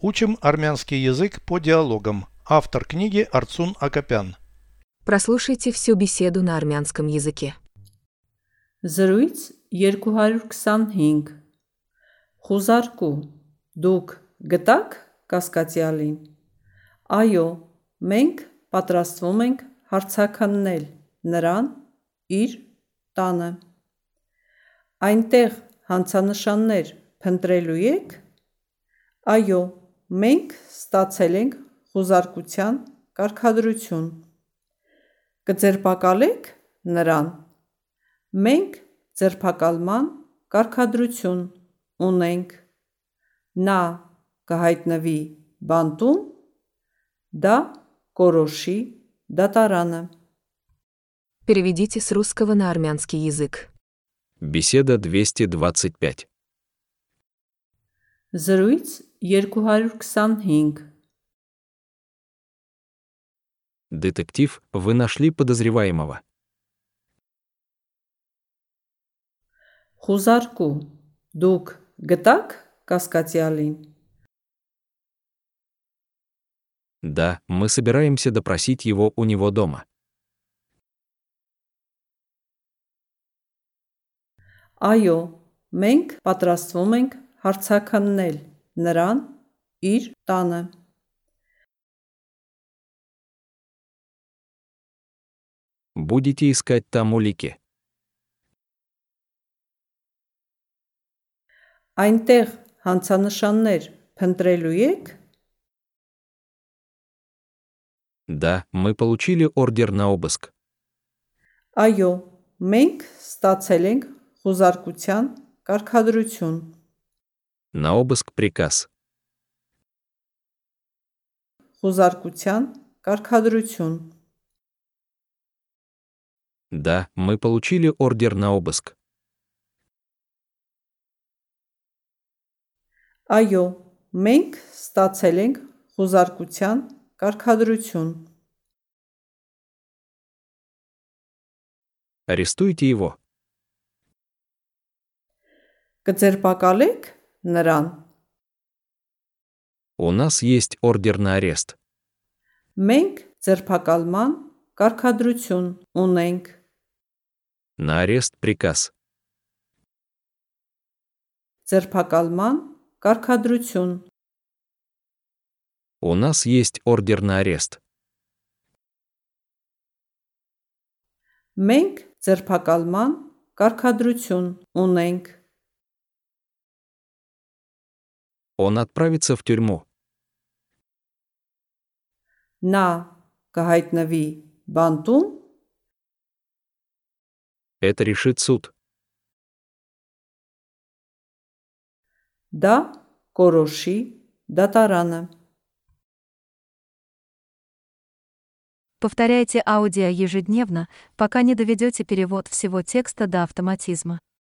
Учим армянский язык по диалогам. Автор книги Арцун Акопян. Прослушайте всю беседу на армянском языке. Զրույց 225 Խուզարկու Դուք գտակ կասկածյալին Այո, մենք պատրաստվում ենք հարցաքննել նրան իր տանը Այնտեղ հանցանշաններ փնտրելու եք Այո, մենք ստացել ենք խուզարկության կարգադրություն Կձերբակալեք նրան Մենք ձերբակալման կարգադրություն ունենք։ Նա կհայտնվի բանտում, դա կորոշի դատարանը։ Переведите с русского на армянский язык. Беседа 225. Զրույց 225 Детектив, вы нашли подозреваемого. Խուզարկու Դուք գտակ կասկածյալին Да, мы собираемся допросить его у него дома. Այո, մենք պատրաստվում ենք հարցաքննել նրան իր տանը։ Будете искать там улики. Այնտեղ հանցանշաններ փնտրելու եք։ Да, мы получили ордер на обыск. Այո, մենք ստացել ենք խուզարկության կարգադրություն։ На обыск приказ. Խուզարկության կարգադրություն։ Да, мы получили ордер на обыск. Այո, մենք ստացել ենք խուզարկության կարգադրություն։ Арестуйте его. Կձերբակալեք նրան։ У нас есть ордер на арест. Մենք ձերբակալման կարգադրություն ունենք։ На арест приказ. Ձերբակալման կարգադրություն։ У нас есть ордер на арест. Մենք ձերբակալման կարգադրություն ունենք։ он отправится в тюрьму. На кагайтнави бантун. Это решит суд. Да, короши, да тарана. Повторяйте аудио ежедневно, пока не доведете перевод всего текста до автоматизма.